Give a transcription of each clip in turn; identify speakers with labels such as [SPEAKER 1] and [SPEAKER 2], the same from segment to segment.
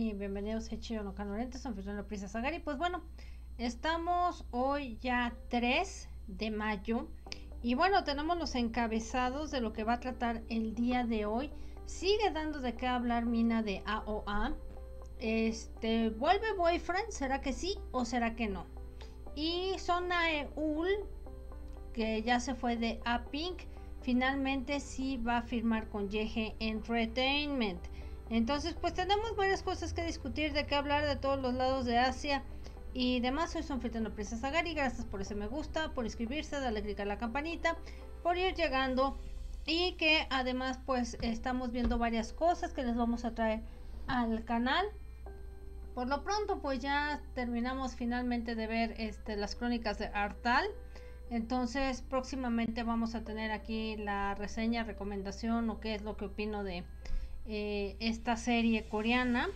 [SPEAKER 1] bienvenidos a Chiyo no Canorientes, San Fernando Prisa Sagari. Pues bueno, estamos hoy ya 3 de mayo y bueno, tenemos los encabezados de lo que va a tratar el día de hoy. Sigue dando de qué hablar Mina de AOA. Este, ¿vuelve boyfriend? ¿Será que sí o será que no? Y Sonae Ul, que ya se fue de A-Pink, finalmente sí va a firmar con Yeje Entertainment. Entonces, pues tenemos varias cosas que discutir, de qué hablar de todos los lados de Asia y demás. Soy anfitriona Princesa Sagari. Gracias por ese me gusta, por inscribirse, darle clic a la campanita, por ir llegando y que además pues estamos viendo varias cosas que les vamos a traer al canal. Por lo pronto pues ya terminamos finalmente de ver este, las crónicas de Artal. Entonces próximamente vamos a tener aquí la reseña, recomendación o qué es lo que opino de eh, esta serie coreana.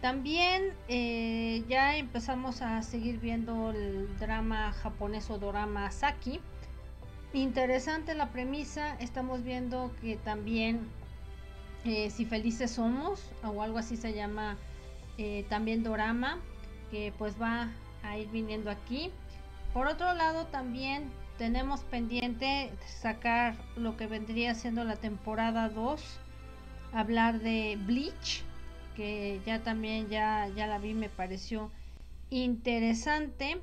[SPEAKER 1] También eh, ya empezamos a seguir viendo el drama japonés o drama Saki. Interesante la premisa. Estamos viendo que también eh, Si Felices Somos o algo así se llama también dorama que pues va a ir viniendo aquí. Por otro lado también tenemos pendiente sacar lo que vendría siendo la temporada 2 hablar de Bleach, que ya también ya, ya la vi, me pareció interesante.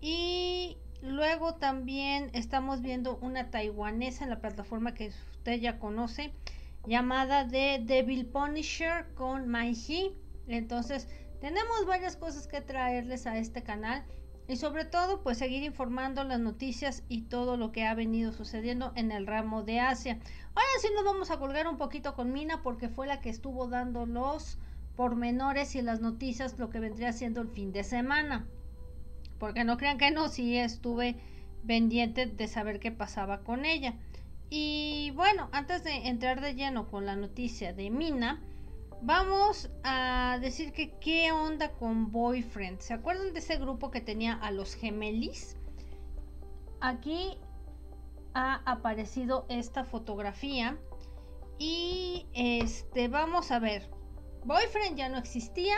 [SPEAKER 1] Y luego también estamos viendo una taiwanesa en la plataforma que usted ya conoce, llamada de Devil Punisher con Hee Entonces, tenemos varias cosas que traerles a este canal y sobre todo pues seguir informando las noticias y todo lo que ha venido sucediendo en el ramo de Asia. Ahora sí nos vamos a colgar un poquito con Mina porque fue la que estuvo dando los pormenores y las noticias lo que vendría siendo el fin de semana. Porque no crean que no, sí estuve pendiente de saber qué pasaba con ella. Y bueno, antes de entrar de lleno con la noticia de Mina, Vamos a decir que qué onda con Boyfriend. ¿Se acuerdan de ese grupo que tenía a los gemelis? Aquí ha aparecido esta fotografía y este vamos a ver. Boyfriend ya no existía.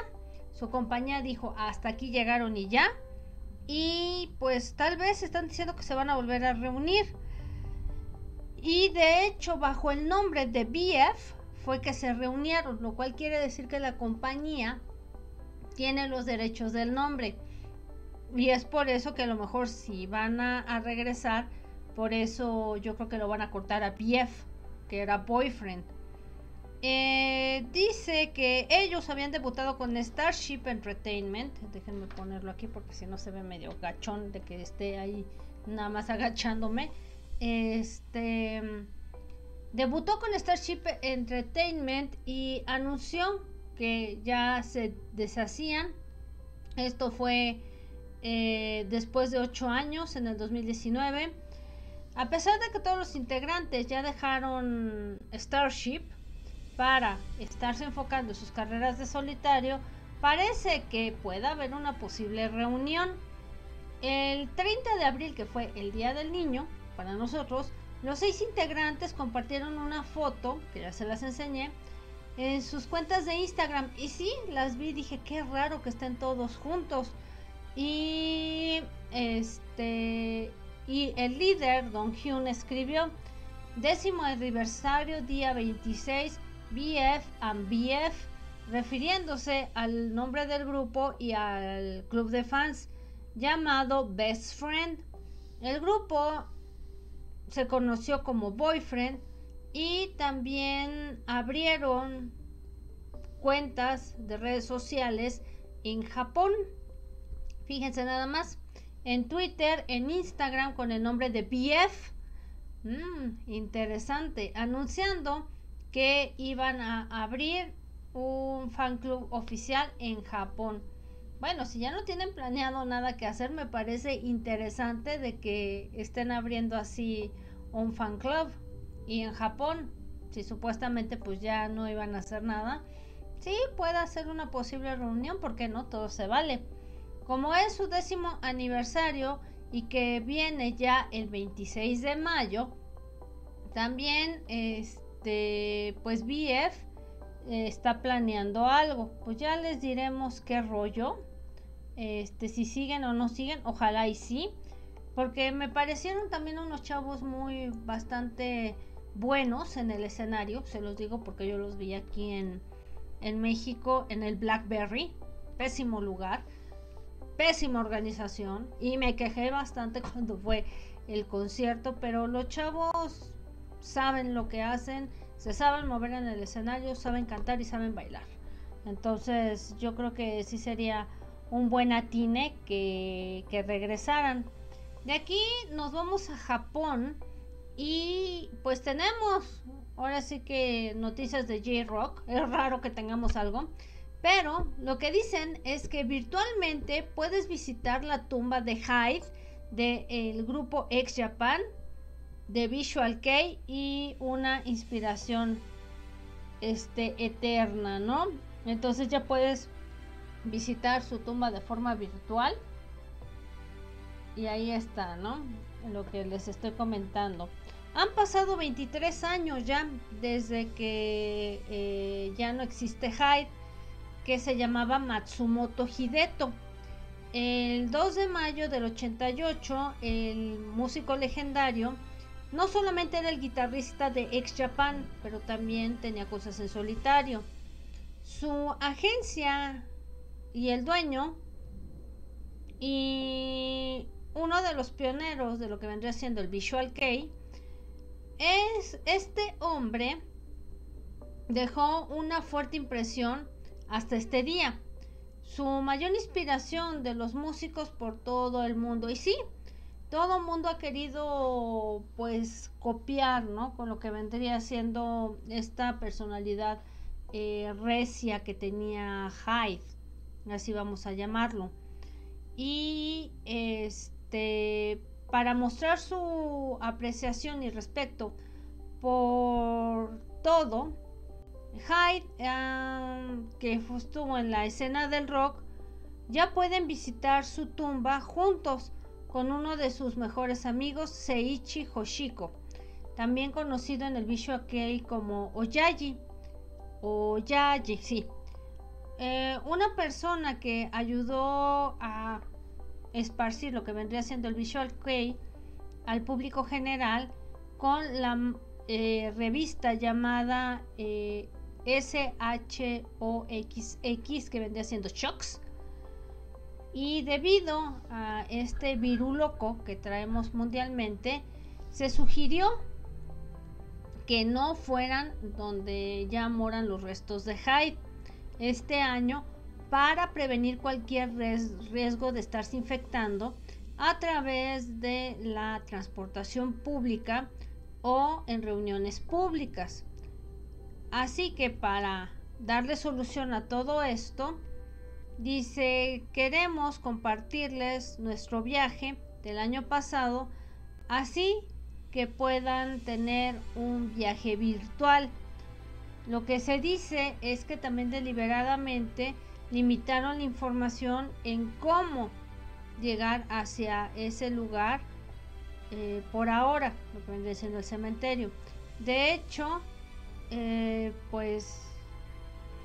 [SPEAKER 1] Su compañía dijo hasta aquí llegaron y ya. Y pues tal vez están diciendo que se van a volver a reunir. Y de hecho bajo el nombre de BF fue que se reunieron, lo cual quiere decir que la compañía tiene los derechos del nombre. Y es por eso que a lo mejor si van a, regresar, por eso yo creo que lo van a cortar a BF, que era boyfriend. Eh, dice que ellos habían debutado con Starship Entertainment. Déjenme ponerlo aquí porque si no se ve medio gachón de que esté ahí nada más agachándome. Este Debutó con Starship Entertainment y anunció que ya se deshacían. Esto fue eh, después de ocho años, en el 2019. A pesar de que todos los integrantes ya dejaron Starship para estarse enfocando en sus carreras de solitario, parece que pueda haber una posible reunión. El 30 de abril, que fue el Día del Niño, para nosotros, los seis integrantes compartieron una foto, que ya se las enseñé, en sus cuentas de Instagram. Y sí, las vi, dije, qué raro que estén todos juntos. Y este y el líder, Don Hyun, escribió décimo aniversario, día 26, BF and BF, refiriéndose al nombre del grupo y al club de fans llamado Best Friend. El grupo se conoció como Boyfriend y también abrieron cuentas de redes sociales en Japón. Fíjense nada más, en Twitter, en Instagram con el nombre de BF. Mm, interesante, anunciando que iban a abrir un fan club oficial en Japón. Bueno, si ya no tienen planeado nada que hacer, me parece interesante de que estén abriendo así un fan club. Y en Japón, si supuestamente pues ya no iban a hacer nada, sí puede ser una posible reunión, porque no todo se vale. Como es su décimo aniversario y que viene ya el 26 de mayo, también este pues BF eh, está planeando algo. Pues ya les diremos qué rollo. Este, si siguen o no siguen, ojalá y sí. Porque me parecieron también unos chavos muy bastante buenos en el escenario. Se los digo porque yo los vi aquí en, en México, en el Blackberry. Pésimo lugar. Pésima organización. Y me quejé bastante cuando fue el concierto. Pero los chavos saben lo que hacen se saben mover en el escenario, saben cantar y saben bailar. Entonces yo creo que sí sería un buen atine que, que regresaran. De aquí nos vamos a Japón y pues tenemos ahora sí que noticias de J-Rock. Es raro que tengamos algo. Pero lo que dicen es que virtualmente puedes visitar la tumba de Hyde del grupo X Japan de Visual Kei y una inspiración este eterna, ¿no? Entonces ya puedes visitar su tumba de forma virtual. Y ahí está, ¿no? Lo que les estoy comentando. Han pasado 23 años ya desde que eh, ya no existe Hyde, que se llamaba Matsumoto Hideto. El 2 de mayo del 88, el músico legendario no solamente era el guitarrista de Ex Japan, pero también tenía cosas en solitario. Su agencia y el dueño y uno de los pioneros de lo que vendría siendo el Visual Kei es este hombre dejó una fuerte impresión hasta este día. Su mayor inspiración de los músicos por todo el mundo. Y sí, todo el mundo ha querido pues copiar, ¿no? Con lo que vendría siendo esta personalidad eh, recia que tenía Hyde, así vamos a llamarlo. Y este, para mostrar su apreciación y respeto por todo, Hyde, que estuvo en la escena del rock, ya pueden visitar su tumba juntos con uno de sus mejores amigos, Seiichi Hoshiko, también conocido en el Visual Kei como Oyaji. Oyaji, sí. Eh, una persona que ayudó a esparcir lo que vendría siendo el Visual Kei al público general con la eh, revista llamada eh, SHOXX, que vendría siendo Shocks. Y debido a este virus loco que traemos mundialmente, se sugirió que no fueran donde ya moran los restos de Hyde este año para prevenir cualquier riesgo de estarse infectando a través de la transportación pública o en reuniones públicas. Así que para darle solución a todo esto, Dice, queremos compartirles nuestro viaje del año pasado, así que puedan tener un viaje virtual. Lo que se dice es que también deliberadamente limitaron la información en cómo llegar hacia ese lugar eh, por ahora, lo que viene siendo el cementerio. De hecho, eh, pues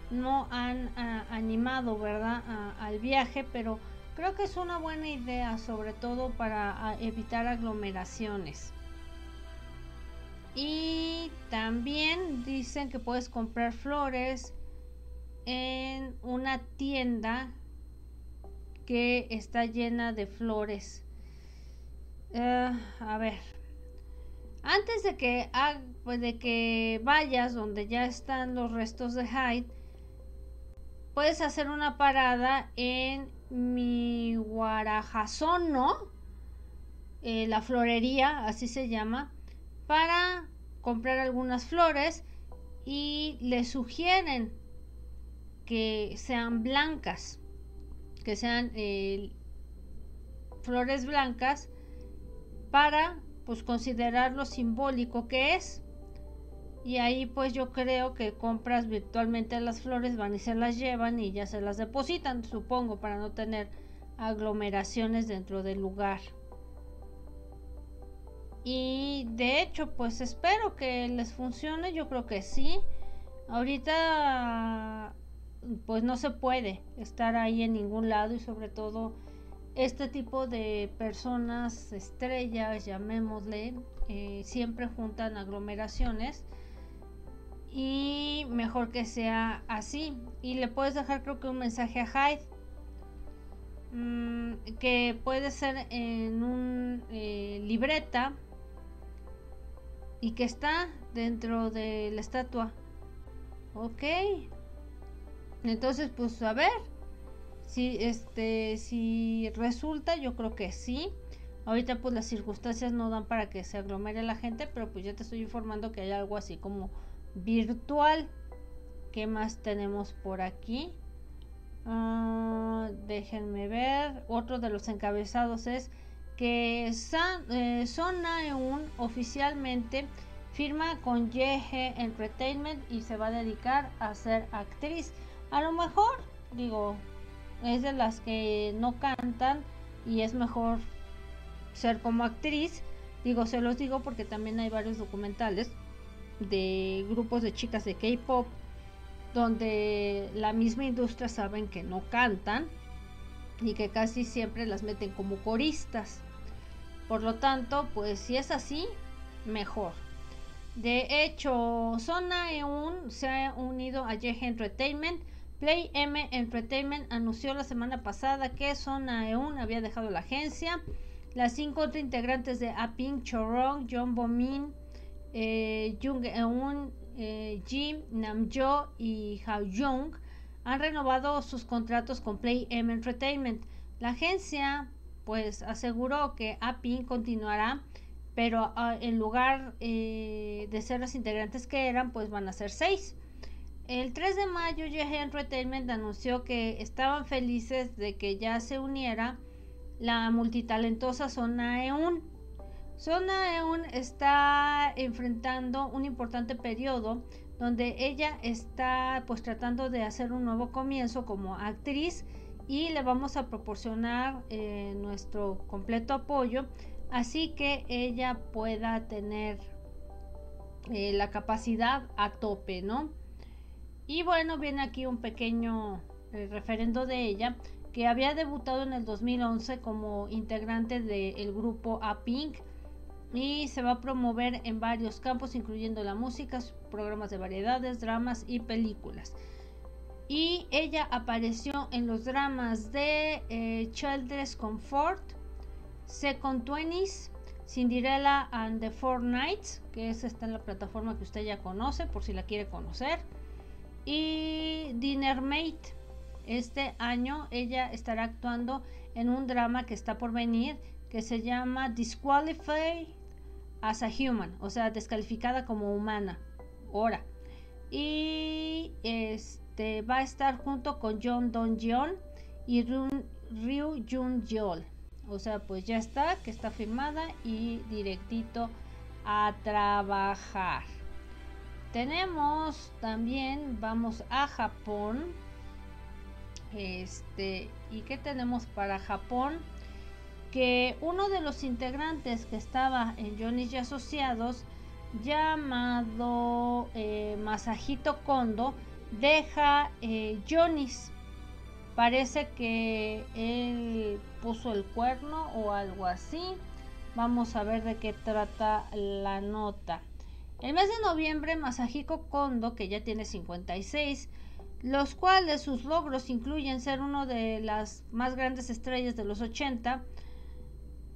[SPEAKER 1] no han ah, animado, ¿verdad?, al viaje, pero creo que es una buena idea, sobre todo para ah, evitar aglomeraciones. Y también dicen que puedes comprar flores en una tienda que está llena de flores. Eh, a ver, antes de que, pues, de que vayas donde ya están los restos de Hyde, puedes hacer una parada en mi Guarajazono, eh, la florería, así se llama, para comprar algunas flores y le sugieren que sean blancas, que sean eh, flores blancas para pues considerar lo simbólico que es y ahí pues yo creo que compras virtualmente las flores, van y se las llevan y ya se las depositan, supongo, para no tener aglomeraciones dentro del lugar. Y de hecho pues espero que les funcione, yo creo que sí. ahorita pues no se puede estar ahí en ningún lado y sobre todo este tipo de personas estrellas, llamémosle, eh, siempre juntan aglomeraciones y mejor que sea así. Y le puedes dejar creo que un mensaje a Hyde mm, que puede ser en un eh, libreta y que está dentro de la estatua. Ok. Entonces, pues a ver. Si este si resulta, yo creo que sí. Ahorita pues las circunstancias no dan para que se aglomere la gente, pero pues ya te estoy informando que hay algo así como virtual. ¿Qué más tenemos por aquí? Ah, déjenme ver. Otro de los encabezados es que San, eh, Son oficialmente firma con YG Entertainment y se va a dedicar a ser actriz. A lo mejor, digo, es de las que no cantan y es mejor ser como actriz. Digo, se los digo porque también hay varios documentales de grupos de chicas de K-pop donde la misma industria saben que no cantan y que casi siempre las meten como coristas. Por lo tanto, pues si es así, mejor. De hecho, Sona Eun se ha unido a Yehe Entertainment. Play M Entertainment anunció la semana pasada que Sona Eun había dejado la agencia. Las cinco otras integrantes de Aping, Chorong, John Bomin, eh, Jung Eun, eh, Jim, Namjo y Hao Jung han renovado sus contratos con Play M Entertainment. La agencia pues aseguró que Aping continuará pero ah, en lugar eh, de ser las integrantes que eran, pues van a ser seis. El 3 de mayo, YG Entertainment anunció que estaban felices de que ya se uniera la multitalentosa Sona Eun. Sona Eun está enfrentando un importante periodo donde ella está pues tratando de hacer un nuevo comienzo como actriz y le vamos a proporcionar eh, nuestro completo apoyo así que ella pueda tener eh, la capacidad a tope, ¿no? Y bueno, viene aquí un pequeño eh, referendo de ella, que había debutado en el 2011 como integrante del grupo A-Pink y se va a promover en varios campos, incluyendo la música, programas de variedades, dramas y películas. Y ella apareció en los dramas de eh, Comfort, Second Twenties, Cinderella and the Four Nights, que es está en la plataforma que usted ya conoce, por si la quiere conocer. Y Dinner Mate. Este año ella estará actuando en un drama que está por venir que se llama Disqualified as a Human, o sea, descalificada como humana. Ahora. Y este va a estar junto con John Don Jeon y Ryu Jun Yeol. O sea, pues ya está, que está firmada y directito a trabajar. Tenemos también, vamos a Japón. Este, ¿y qué tenemos para Japón? Que uno de los integrantes que estaba en Johnny's y Asociados, llamado eh, Masahito Kondo, deja eh, Johnny's Parece que él puso el cuerno o algo así. Vamos a ver de qué trata la nota. El mes de noviembre, Masahiko Kondo, que ya tiene 56, los cuales sus logros incluyen ser uno de las más grandes estrellas de los 80,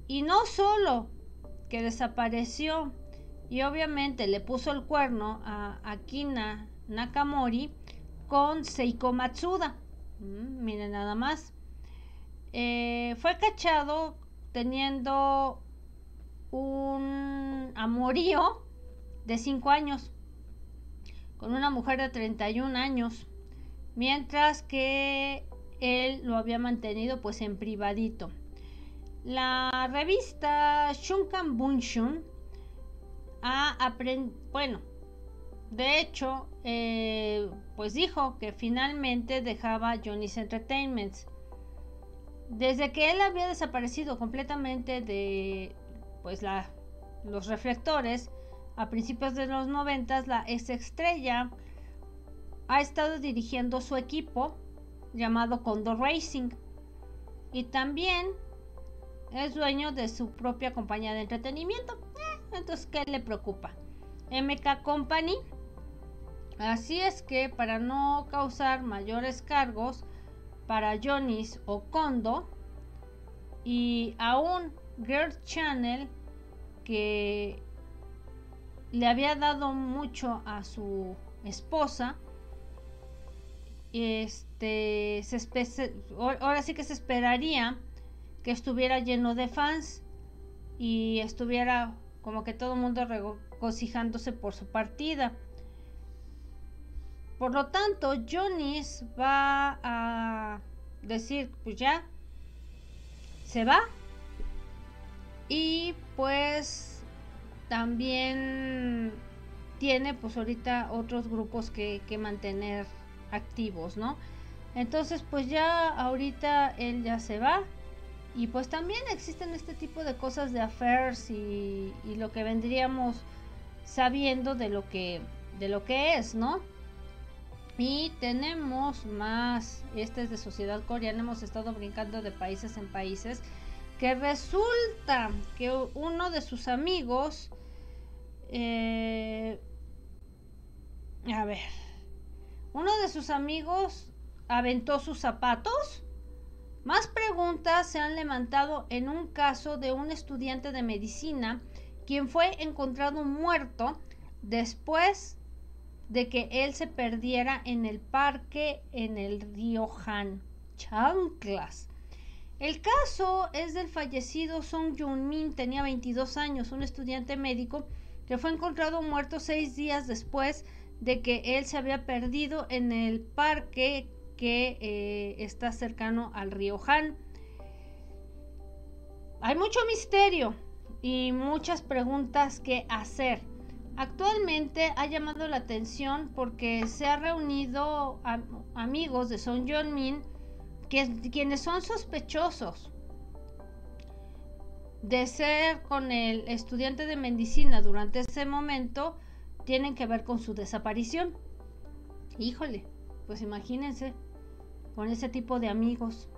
[SPEAKER 1] y no solo que desapareció y obviamente le puso el cuerno a Akina Nakamori con Seiko Matsuda. Mm, miren nada más. Eh, fue cachado teniendo un amorío de 5 años con una mujer de 31 años, mientras que él lo había mantenido pues en privadito. La revista Shunkan Bunshun ha aprendido, bueno, de hecho, eh, pues dijo que finalmente dejaba Johnny's Entertainment. Desde que él había desaparecido completamente de pues la, los reflectores a principios de los noventas, la ex estrella ha estado dirigiendo su equipo llamado Condor Racing y también es dueño de su propia compañía de entretenimiento. Eh, entonces, ¿qué le preocupa? MK Company. Así es que para no causar mayores cargos para Johnny's o Kondo y aún Girl Channel que le había dado mucho a su esposa este se ahora sí que se esperaría que estuviera lleno de fans y estuviera como que todo el mundo regocijándose por su partida. Por lo tanto, Jonis va a decir, pues ya, se va. Y pues también tiene pues ahorita otros grupos que, que mantener activos, ¿no? Entonces pues ya ahorita él ya se va y pues también existen este tipo de cosas de affairs y, lo que vendríamos sabiendo de lo que de lo que es, ¿no? Y tenemos más, este es de sociedad coreana, hemos estado brincando de países en países, que resulta que uno de sus amigos, eh, a ver, uno de sus amigos aventó sus zapatos. Más preguntas se han levantado en un caso de un estudiante de medicina quien fue encontrado muerto después de que él se perdiera en el parque en el río Han. Chanclas. El caso es del fallecido Song Jun-min, tenía 22 años, un estudiante médico que fue encontrado muerto seis días después de que él se había perdido en el parque que eh, está cercano al río Han. Hay mucho misterio y muchas preguntas que hacer. Actualmente ha llamado la atención porque se ha reunido amigos de Son Jong Min que, quienes son sospechosos de ser con el estudiante de medicina durante ese momento tienen que ver con su desaparición. Híjole, pues imagínense con ese tipo de amigos.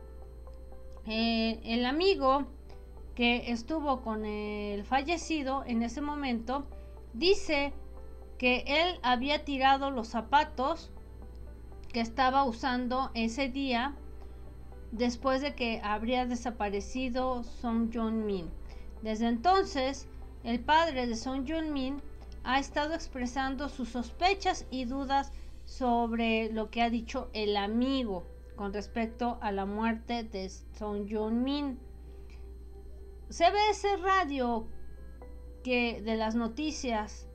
[SPEAKER 1] Eh, el amigo que estuvo con el fallecido en ese momento dice que él había tirado los zapatos que estaba usando ese día después de que habría desaparecido Song Jong-min. Desde entonces, el padre de Song Jong-min ha estado expresando sus sospechas y dudas sobre lo que ha dicho el amigo con respecto a la muerte de Song Jong-min. CBS Radio, que de las noticias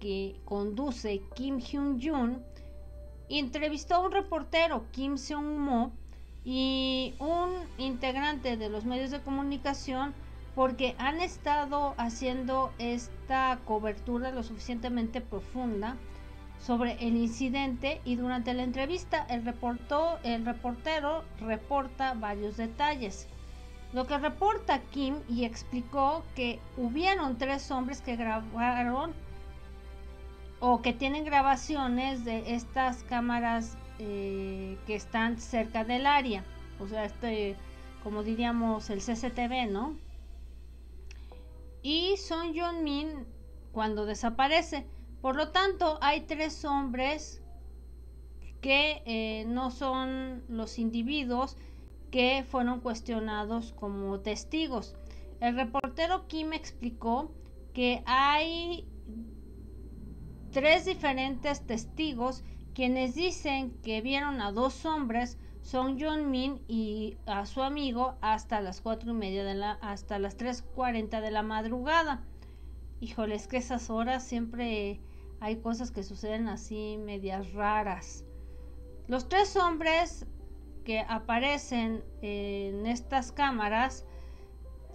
[SPEAKER 1] que conduce Kim Hyun-jun, entrevistó a un reportero, Kim Seung-mo, y un integrante de los medios de comunicación porque han estado haciendo esta cobertura lo suficientemente profunda sobre el incidente y durante la entrevista el, reportó, el reportero reporta varios detalles. Lo que reporta Kim y explicó que hubieron tres hombres que grabaron o que tienen grabaciones de estas cámaras eh, que están cerca del área. O sea, este, como diríamos, el CCTV, ¿no? Y Son Jong Min, cuando desaparece, por lo tanto, hay tres hombres que eh, no son los individuos que fueron cuestionados como testigos. El reportero Kim explicó que hay tres diferentes testigos quienes dicen que vieron a dos hombres, Son Jong Min y a su amigo, hasta las cuatro y media de la, hasta las 3.40 de la madrugada. Híjole, es que esas horas siempre hay cosas que suceden así medias raras. Los tres hombres que aparecen en estas cámaras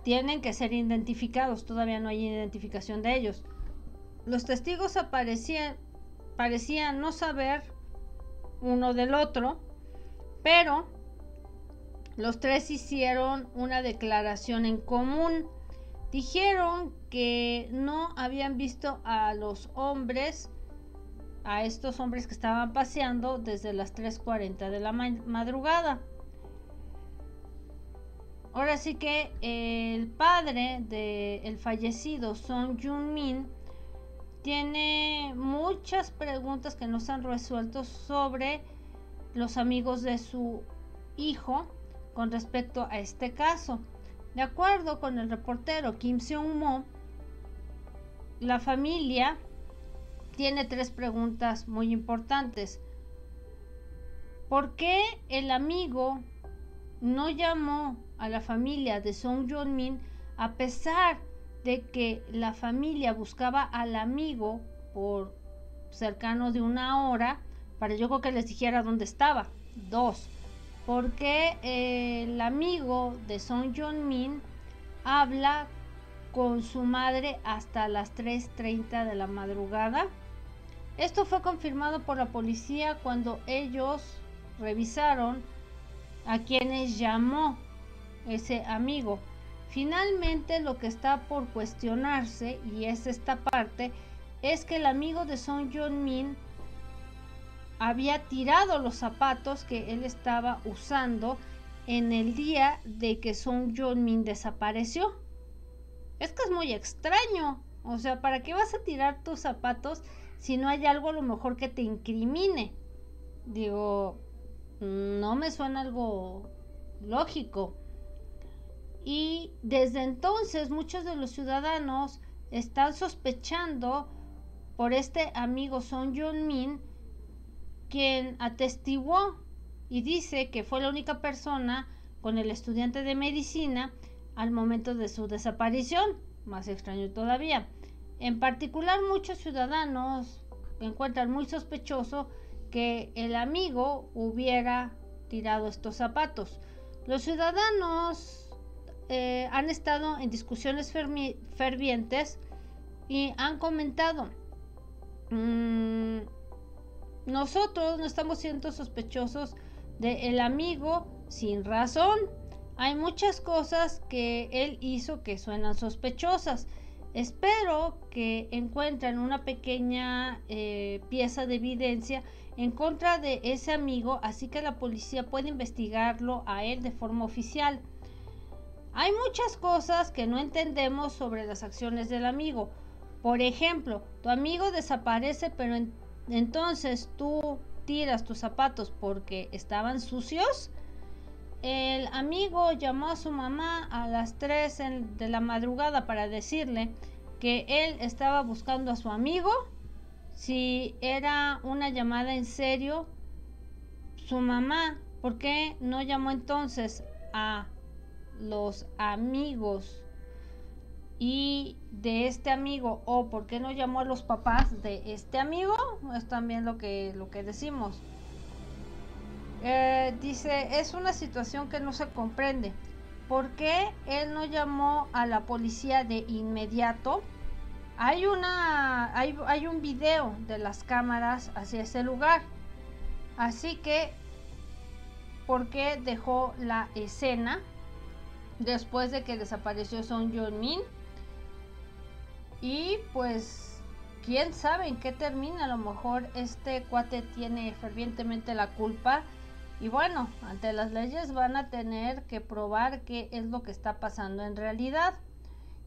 [SPEAKER 1] tienen que ser identificados, todavía no hay identificación de ellos. Los testigos aparecían, parecían no saber uno del otro, pero los tres hicieron una declaración en común dijeron que no habían visto a los hombres a estos hombres que estaban paseando desde las 3.40 de la madrugada. Ahora sí que el padre del fallecido Son Jun Min tiene muchas preguntas que no se han resuelto sobre los amigos de su hijo con respecto a este caso. De acuerdo con el reportero Kim Seung-mo, la familia tiene tres preguntas muy importantes. ¿Por qué el amigo no llamó a la familia de Song Jong-min a pesar de que la familia buscaba al amigo por cercano de una hora para yo creo que les dijera dónde estaba? Dos, porque el amigo de Song Jong-min habla con su madre hasta las 3.30 de la madrugada. Esto fue confirmado por la policía cuando ellos revisaron a quienes llamó ese amigo. Finalmente lo que está por cuestionarse, y es esta parte, es que el amigo de Song Jong-min había tirado los zapatos que él estaba usando en el día de que Song Jong-min desapareció. Es que es muy extraño. O sea, ¿para qué vas a tirar tus zapatos si no hay algo a lo mejor que te incrimine? Digo, no me suena algo lógico. Y desde entonces muchos de los ciudadanos están sospechando por este amigo Song Jong-min quien atestiguó y dice que fue la única persona con el estudiante de medicina al momento de su desaparición, más extraño todavía. En particular, muchos ciudadanos encuentran muy sospechoso que el amigo hubiera tirado estos zapatos. Los ciudadanos eh, han estado en discusiones fervientes y han comentado, mm, nosotros no estamos siendo sospechosos de el amigo sin razón. Hay muchas cosas que él hizo que suenan sospechosas. Espero que encuentren una pequeña eh, pieza de evidencia en contra de ese amigo, así que la policía puede investigarlo a él de forma oficial. Hay muchas cosas que no entendemos sobre las acciones del amigo. Por ejemplo, tu amigo desaparece, pero en entonces tú tiras tus zapatos porque estaban sucios. El amigo llamó a su mamá a las 3 de la madrugada para decirle que él estaba buscando a su amigo. Si era una llamada en serio, su mamá, ¿por qué no llamó entonces a los amigos y de este amigo o por qué no llamó a los papás de este amigo es también lo que lo que decimos eh, dice es una situación que no se comprende por qué él no llamó a la policía de inmediato hay una hay, hay un video de las cámaras hacia ese lugar así que por qué dejó la escena después de que desapareció Son Jong Min y pues, quién sabe en qué termina. A lo mejor este cuate tiene fervientemente la culpa. Y bueno, ante las leyes van a tener que probar qué es lo que está pasando en realidad.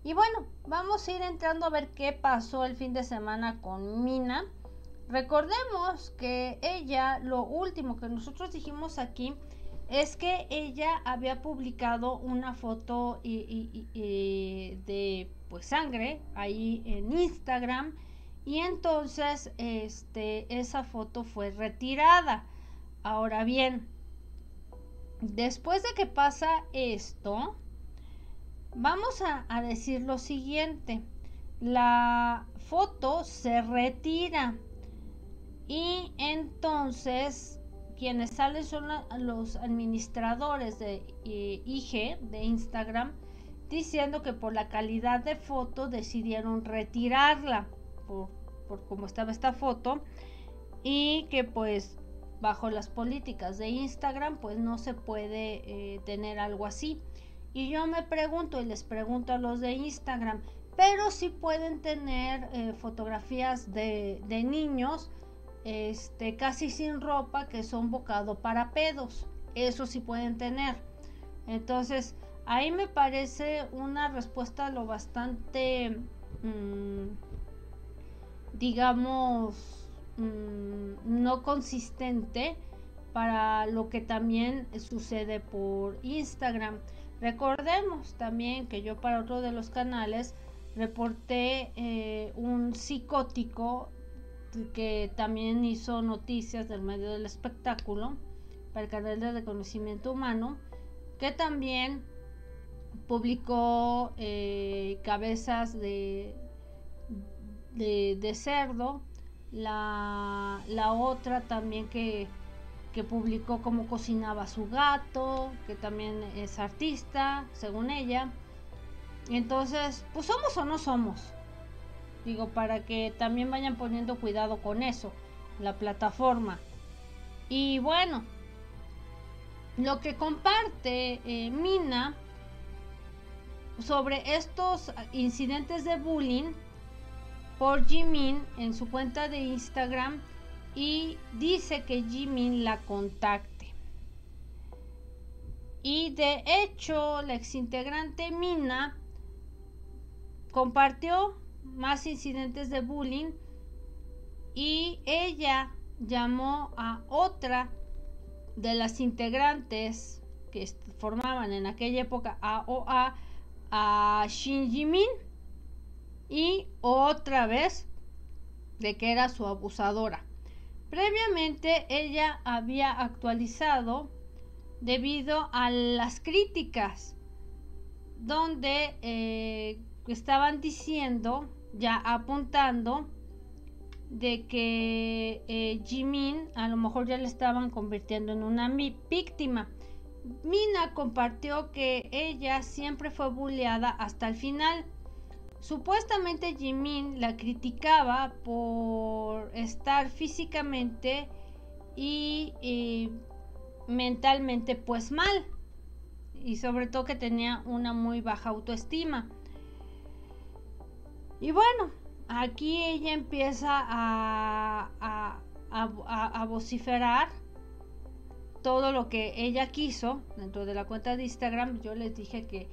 [SPEAKER 1] Y bueno, vamos a ir entrando a ver qué pasó el fin de semana con Mina. Recordemos que ella, lo último que nosotros dijimos aquí, es que ella había publicado una foto de pues sangre ahí en Instagram y entonces este esa foto fue retirada. Ahora bien, después de que pasa esto, vamos a, decir lo siguiente. La foto se retira y entonces quienes salen son los administradores de IG, eh, de Instagram, diciendo que por la calidad de foto decidieron retirarla, por, por cómo estaba esta foto, y que pues bajo las políticas de Instagram pues no se puede eh, tener algo así. Y yo me pregunto y les pregunto a los de Instagram, pero sí pueden tener eh, fotografías de, de niños este, casi sin ropa que son bocado para pedos. Eso sí pueden tener. Entonces, ahí me parece una respuesta lo bastante, mm, digamos, mm, no consistente para lo que también sucede por Instagram. Recordemos también que yo para otro de los canales reporté eh, un psicótico que también hizo noticias del medio del espectáculo para el canal de reconocimiento humano, que también publicó eh, cabezas de, de, cerdo, la, la, otra también que, que publicó cómo cocinaba su gato, que también es artista, según ella. Entonces, pues somos o no somos. Digo, para que también vayan poniendo cuidado con eso, la plataforma. Y bueno, lo que comparte eh, Mina sobre estos incidentes de bullying por Jimin en su cuenta de Instagram y dice que Jimin la contacte. Y de hecho, la exintegrante Mina compartió más incidentes de bullying y ella llamó a otra de las integrantes que formaban en aquella época AOA a Shin Jimin y otra vez de que era su abusadora. Previamente ella había actualizado debido a las críticas donde eh, estaban diciendo, ya apuntando, de que eh, Jimin a lo mejor ya le estaban convirtiendo en una víctima. Mina compartió que ella siempre fue bulleada hasta el final. Supuestamente Jimin la criticaba por estar físicamente y, y mentalmente pues mal y sobre todo que tenía una muy baja autoestima. Y bueno, aquí ella empieza a, a, vociferar todo lo que ella quiso dentro de la cuenta de Instagram. Yo les dije que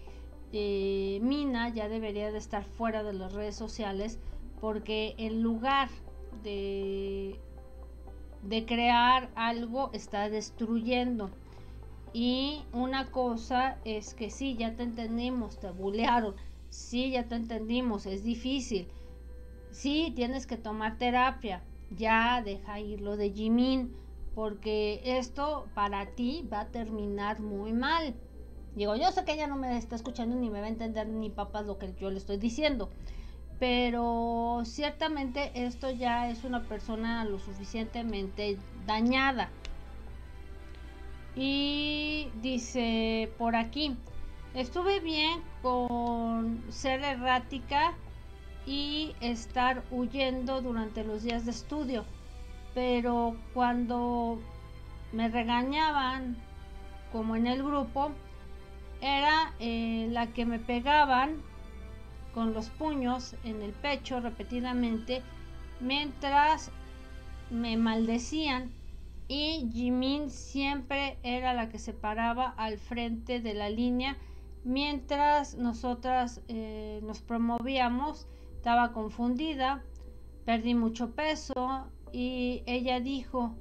[SPEAKER 1] eh, Mina ya debería de estar fuera de las redes sociales porque en lugar de, de crear algo está destruyendo. Y una cosa es que sí, ya te entendimos, te bulearon, Sí, ya te entendimos, es difícil. Sí, tienes que tomar terapia. Ya deja ir lo de Jimin, porque esto para ti va a terminar muy mal. Digo, yo sé que ella no me está escuchando ni me va a entender ni papas lo que yo le estoy diciendo. Pero ciertamente esto ya es una persona lo suficientemente dañada. Y dice por aquí, Estuve bien con ser errática y estar huyendo durante los días de estudio, pero cuando me regañaban, como en el grupo, era eh, la que me pegaban con los puños en el pecho repetidamente mientras me maldecían y Jimin siempre era la que se paraba al frente de la línea Mientras nosotras eh, nos promovíamos, estaba confundida, perdí mucho peso y ella dijo,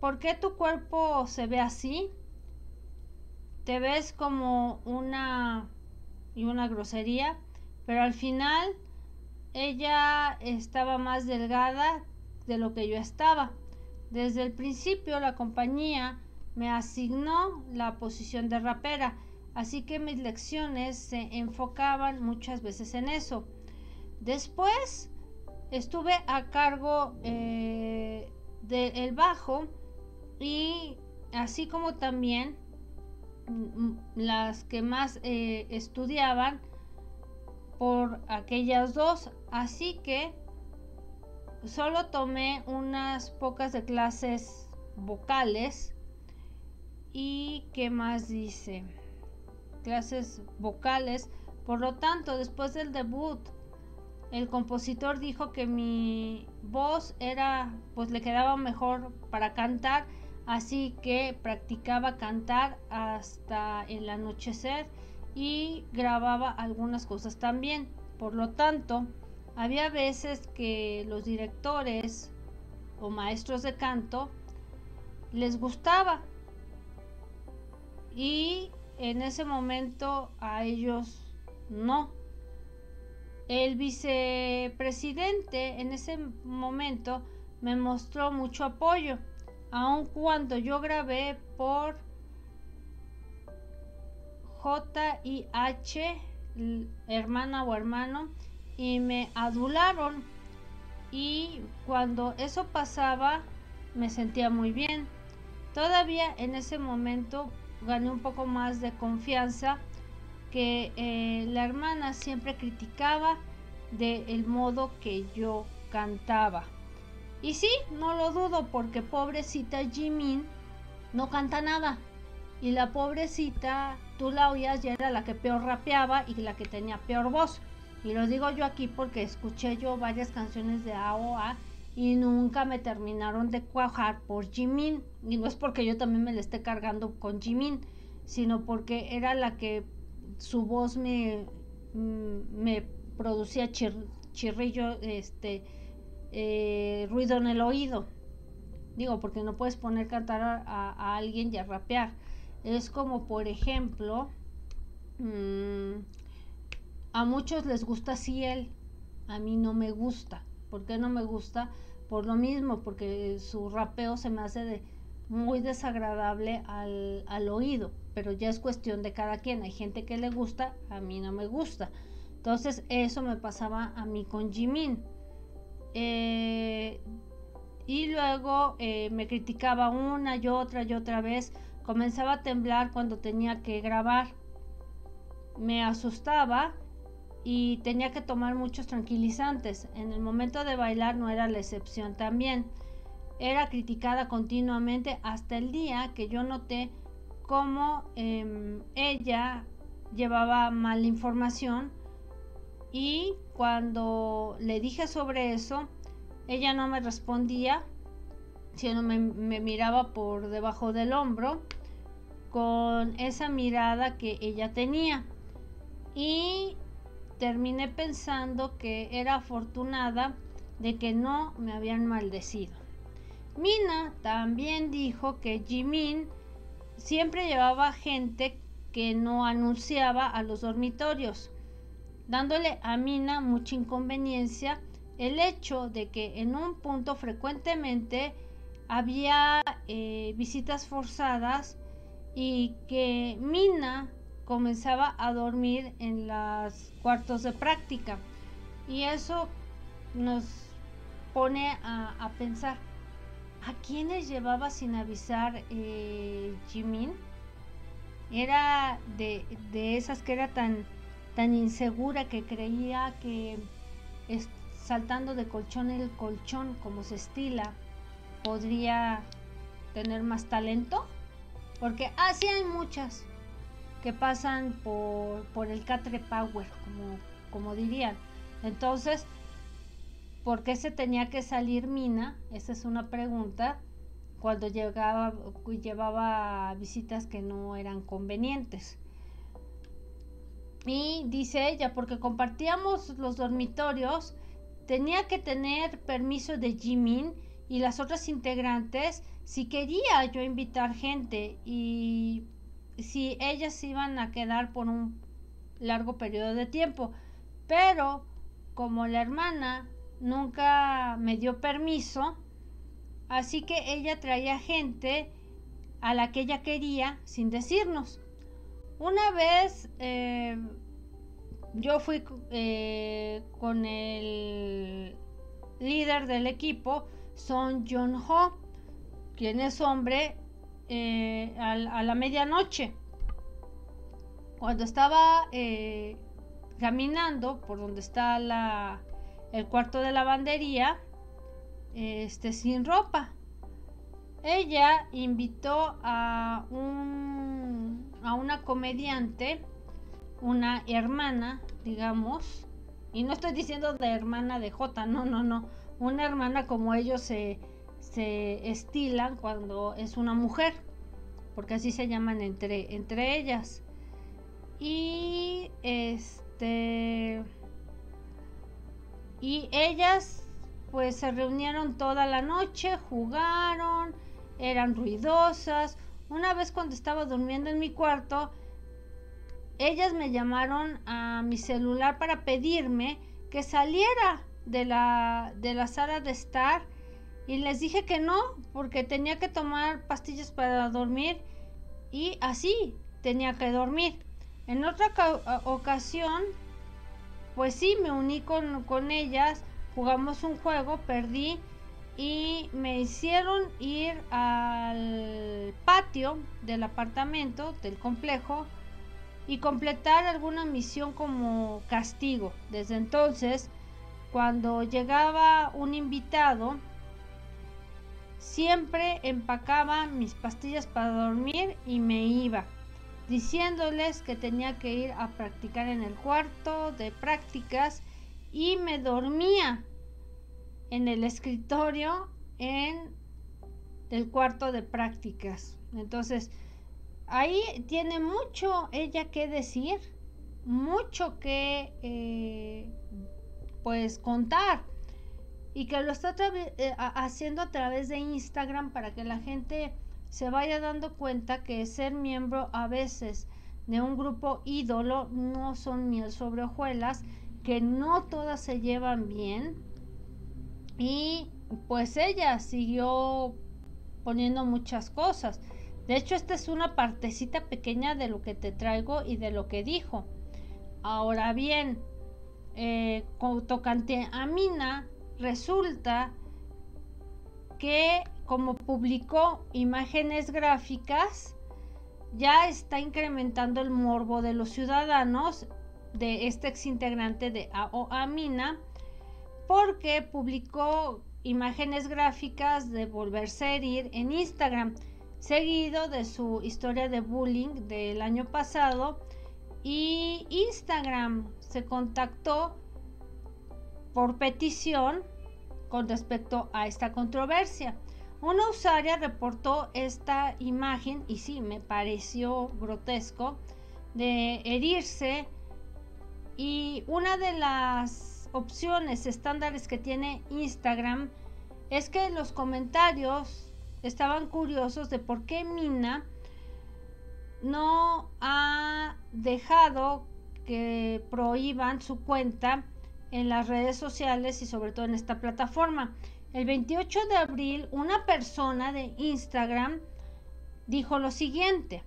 [SPEAKER 1] ¿por qué tu cuerpo se ve así? Te ves como una y una grosería, pero al final ella estaba más delgada de lo que yo estaba. Desde el principio la compañía me asignó la posición de rapera Así que mis lecciones se enfocaban muchas veces en eso. Después estuve a cargo eh, del bajo y así como también las que más eh, estudiaban por aquellas dos. Así que solo tomé unas pocas de clases vocales. ¿Y qué más dice? clases vocales. Por lo tanto, después del debut el compositor dijo que mi voz era, pues le quedaba mejor para cantar, así que practicaba cantar hasta el anochecer y grababa algunas cosas también. Por lo tanto, había veces que los directores o maestros de canto les gustaba y en ese momento a ellos no. El vicepresidente en ese momento me mostró mucho apoyo, aun cuando yo grabé por J-I-H, hermana o hermano, y me adularon. Y cuando eso pasaba, me sentía muy bien. Todavía en ese momento gané un poco más de confianza que eh, la hermana siempre criticaba del modo que yo cantaba. Y sí, no lo dudo porque pobrecita Jimin no canta nada. Y la pobrecita, tú la oías, ya era la que peor rapeaba y la que tenía peor voz. Y lo digo yo aquí porque escuché yo varias canciones de AOA y nunca me terminaron de cuajar por Jimin. Y no es porque yo también me le esté cargando con Jimin, sino porque era la que su voz me, mm, me producía chirrillo, este, eh, ruido en el oído. Digo, porque no puedes poner cantar a, alguien y a rapear. Es como, por ejemplo, mm, a muchos les gusta Ciel, a mí no me gusta. ¿Por qué no me gusta? Por lo mismo, porque su rapeo se me hace de muy desagradable al, al oído pero ya es cuestión de cada quien. Hay gente que le gusta, a mí no me gusta. Entonces eso me pasaba a mí con Jimin. Eh, y luego eh, me criticaba una y otra y otra vez. Comenzaba a temblar cuando tenía que grabar. Me asustaba y tenía que tomar muchos tranquilizantes. En el momento de bailar no era la excepción también. Era criticada continuamente hasta el día que yo noté cómo em, ella llevaba mala información y cuando le dije sobre eso, ella no me respondía, sino me, miraba por debajo del hombro con esa mirada que ella tenía. Y terminé pensando que era afortunada de que no me habían maldecido. Mina también dijo que Jimin siempre llevaba gente que no anunciaba a los dormitorios, dándole a Mina mucha inconveniencia el hecho de que en un punto frecuentemente había eh, visitas forzadas y que Mina comenzaba a dormir en los cuartos de práctica. Y eso nos pone a pensar, ¿A quiénes llevaba sin avisar eh, Jimin? Era de, esas que era tan, tan insegura que creía que saltando de colchón en colchón como se estila podría tener más talento. Porque así hay muchas que pasan por, por el catre power, como, como dirían. Entonces, ¿Por qué se tenía que salir Mina? Esa es una pregunta cuando llegaba, llevaba visitas que no eran convenientes. Y dice ella, porque compartíamos los dormitorios, tenía que tener permiso de Jimin y las otras integrantes si quería yo invitar gente y si ellas iban a quedar por un largo periodo de tiempo. Pero como la hermana nunca me dio permiso, así que ella traía gente a la que ella quería sin decirnos. Una vez eh, yo fui eh, con el líder del equipo, Son Jun Ho, quien es hombre, eh, a, a, la medianoche. Cuando estaba caminando por donde está la, el cuarto de lavandería este, sin ropa. Ella invitó a, un, a una comediante, una hermana, digamos, Y no estoy diciendo de hermana de J, no, no, no. Una hermana como ellos se, se estilan cuando es una mujer, porque así se llaman entre, entre ellas. Y este. Y ellas pues se reunieron toda la noche, jugaron, eran ruidosas. Una vez cuando estaba durmiendo en mi cuarto, ellas me llamaron a mi celular para pedirme que saliera de la, de la sala de estar y les dije que no, porque tenía que tomar pastillas para dormir y así tenía que dormir. En otra ocasión, pues sí, me uní con, con ellas, jugamos un juego, perdí y me hicieron ir al patio del apartamento, del complejo, y completar alguna misión como castigo. Desde entonces, cuando llegaba un invitado, siempre empacaba mis pastillas para dormir y me iba, diciéndoles que tenía que ir a practicar en el cuarto de prácticas y me dormía en el escritorio en el cuarto de prácticas. Entonces, ahí tiene mucho ella que decir, mucho que eh, pues contar y que lo está eh, haciendo a través de Instagram para que la gente se vaya dando cuenta que ser miembro a veces de un grupo ídolo no son miel sobre hojuelas, que no todas se llevan bien y pues ella siguió poniendo muchas cosas. De hecho, esta es una partecita pequeña de lo que te traigo y de lo que dijo. Ahora bien, eh, tocante a Mina, resulta que como publicó imágenes gráficas, ya está incrementando el morbo de los ciudadanos de este exintegrante de AO Amina porque publicó imágenes gráficas de volverse a herir en Instagram, seguido de su historia de bullying del año pasado y Instagram se contactó por petición con respecto a esta controversia. Una usuaria reportó esta imagen y sí, me pareció grotesco de herirse y una de las opciones estándares que tiene Instagram es que los comentarios estaban curiosos de por qué Mina no ha dejado que prohíban su cuenta en las redes sociales y sobre todo en esta plataforma. El 28 de abril una persona de Instagram dijo lo siguiente,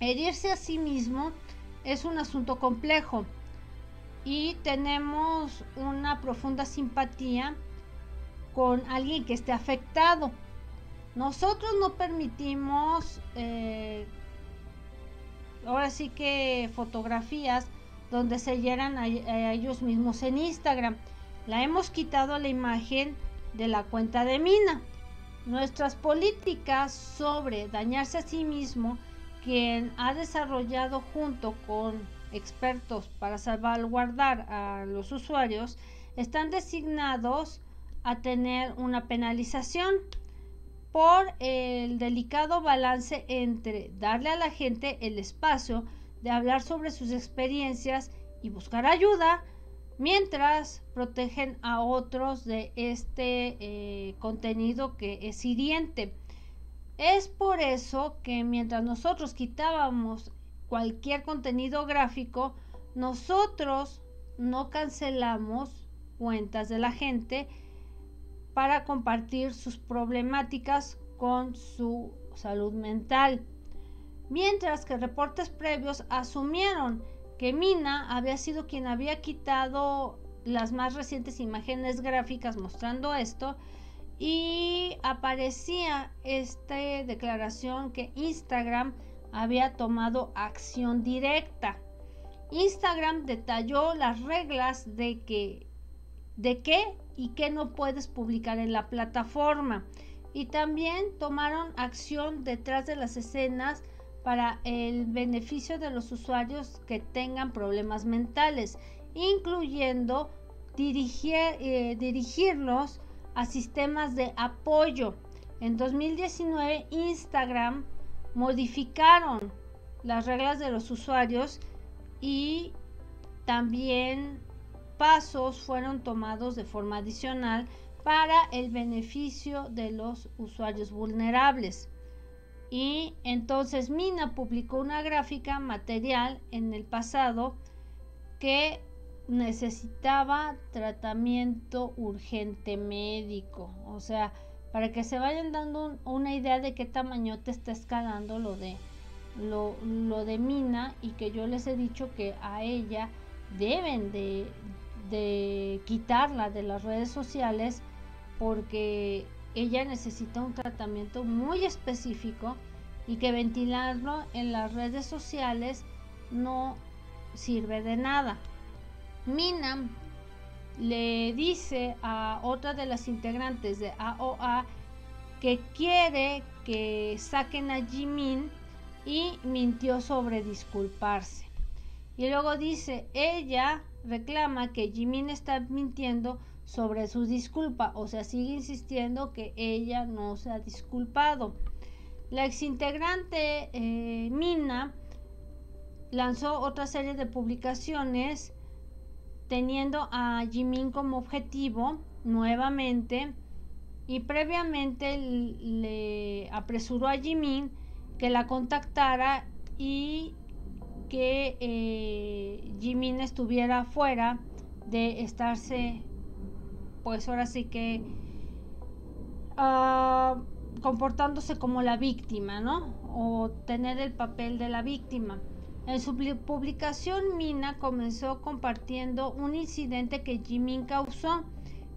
[SPEAKER 1] herirse a sí mismo es un asunto complejo y tenemos una profunda simpatía con alguien que esté afectado. Nosotros no permitimos, eh, ahora sí que fotografías donde se hieran a, ellos mismos en Instagram. La hemos quitado la imagen de la cuenta de Mina. Nuestras políticas sobre dañarse a sí mismo, quien ha desarrollado junto con expertos para salvaguardar a los usuarios están designados a tener una penalización por el delicado balance entre darle a la gente el espacio de hablar sobre sus experiencias y buscar ayuda mientras protegen a otros de este eh, contenido que es hiriente. Es por eso que mientras nosotros quitábamos cualquier contenido gráfico, nosotros no cancelamos cuentas de la gente para compartir sus problemáticas con su salud mental. Mientras que reportes previos asumieron que Mina había sido quien había quitado las más recientes imágenes gráficas mostrando esto y aparecía esta declaración que Instagram había tomado acción directa. Instagram detalló las reglas de que de qué y qué no puedes publicar en la plataforma y también tomaron acción detrás de las escenas para el beneficio de los usuarios que tengan problemas mentales incluyendo dirigir, eh, dirigirlos a sistemas de apoyo. En 2019 Instagram modificaron las reglas de los usuarios y también pasos fueron tomados de forma adicional para el beneficio de los usuarios vulnerables. Y entonces Mina publicó una gráfica material en el pasado que necesitaba tratamiento urgente médico. O sea, para que se vayan dando una idea de qué tamaño te está escalando lo de lo, de Mina y que yo les he dicho que a ella deben de, de quitarla de las redes sociales porque ella necesita un tratamiento muy específico y que ventilarlo en las redes sociales no sirve de nada. Mina le dice a otra de las integrantes de AOA que quiere que saquen a Jimin y mintió sobre disculparse. Y luego dice, ella reclama que Jimin está mintiendo sobre su disculpa, o sea, sigue insistiendo que ella no se ha disculpado. La exintegrante eh, Mina lanzó otra serie de publicaciones teniendo a Jimin como objetivo nuevamente y previamente le apresuró a Jimin que la contactara y que eh, Jimin estuviera fuera de estarse pues ahora sí que uh, comportándose como la víctima, ¿no? O tener el papel de la víctima. En su publicación, Mina comenzó compartiendo un incidente que Jimin causó.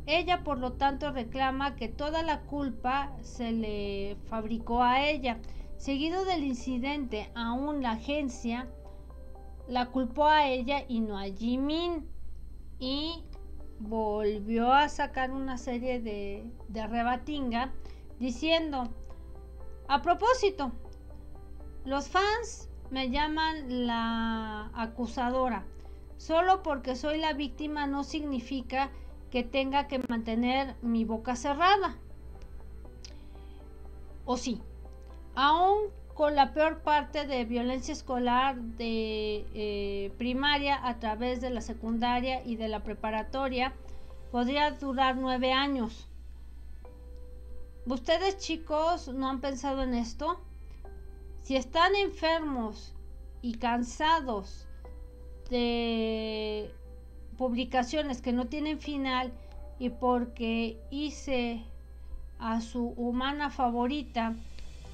[SPEAKER 1] Ella, por lo tanto, reclama que toda la culpa se le fabricó a ella. Seguido del incidente, aún la agencia la culpó a ella y no a Jimin. Y volvió a sacar una serie de, de rebatinga diciendo, a propósito, los fans me llaman la acusadora. Solo porque soy la víctima no significa que tenga que mantener mi boca cerrada. O sí, aún con la peor parte de violencia escolar de eh, primaria a través de la secundaria y de la preparatoria, podría durar nueve años. ¿Ustedes chicos no han pensado en esto? Si están enfermos y cansados de publicaciones que no tienen final y porque hice a su humana favorita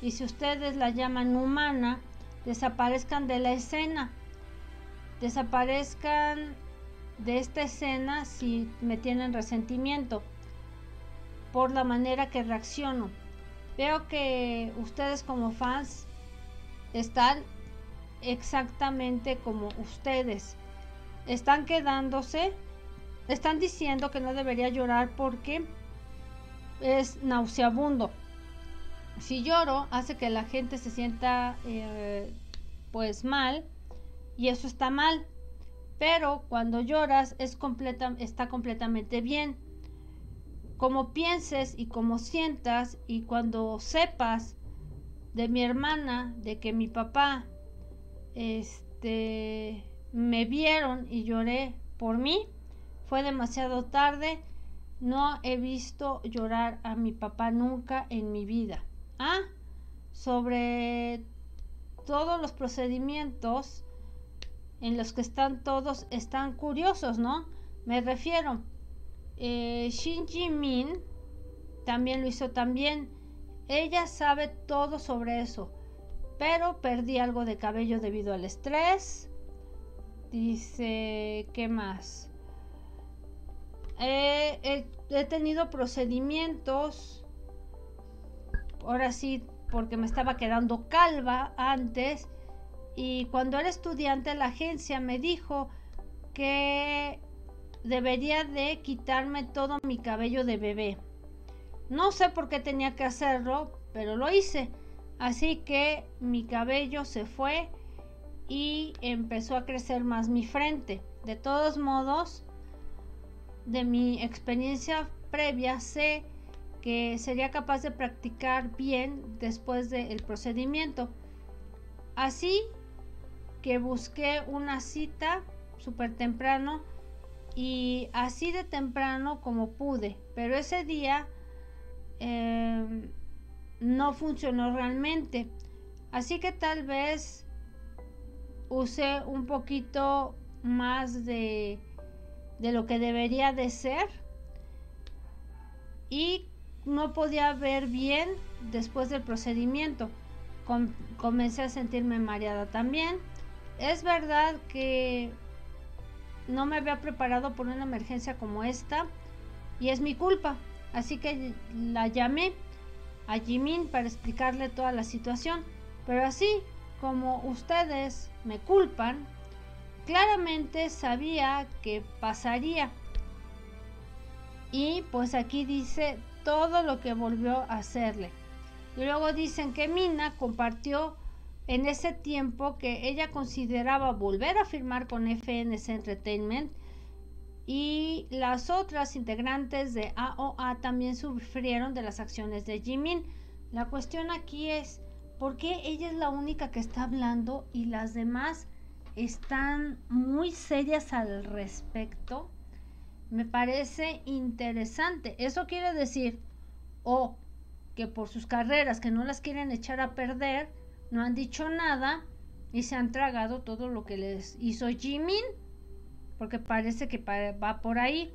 [SPEAKER 1] y si ustedes la llaman humana, desaparezcan de la escena. Desaparezcan de esta escena si me tienen resentimiento por la manera que reacciono. Veo que ustedes como fans están exactamente como ustedes. Están quedándose, están diciendo que no debería llorar porque es nauseabundo si lloro hace que la gente se sienta eh, pues mal y eso está mal. Pero cuando lloras es completa, está completamente bien. Como pienses y como sientas y cuando sepas de mi hermana, de que mi papá, este, me vieron y lloré por mí, fue demasiado tarde. No he visto llorar a mi papá nunca en mi vida. Ah, sobre todos los procedimientos en los que están todos, están curiosos, ¿no? Me refiero, eh, Shinji Min también lo hizo también. Ella sabe todo sobre eso, pero perdí algo de cabello debido al estrés. Dice, ¿qué más? he tenido procedimientos ahora sí, porque me estaba quedando calva antes. Y cuando era estudiante, la agencia me dijo que debería de quitarme todo mi cabello de bebé. No sé por qué tenía que hacerlo, pero lo hice. Así que mi cabello se fue y empezó a crecer más mi frente. De todos modos, de mi experiencia previa sé que sería capaz de practicar bien después del procedimiento. Así que busqué una cita súper temprano y así de temprano como pude, pero ese día em, no funcionó realmente. Así que tal vez usé un poquito más de, de lo que debería de ser y no podía ver bien después del procedimiento. comencé a sentirme mareada también. Es verdad que no me había preparado por una emergencia como esta y es mi culpa. Así que la llamé a Jimin para explicarle toda la situación. Pero así como ustedes me culpan, claramente sabía que pasaría. Y pues aquí dice todo lo que volvió a hacerle. Y luego dicen que Mina compartió en ese tiempo que ella consideraba volver a firmar con FNC Entertainment y las otras integrantes de AOA también sufrieron de las acciones de Jimin. La cuestión aquí es, ¿por qué ella es la única que está hablando y las demás están muy serias al respecto? Me parece interesante. Eso quiere decir o que por sus carreras que no las quieren echar a perder, no han dicho nada y se han tragado todo lo que les hizo Jimin, porque parece que va por ahí.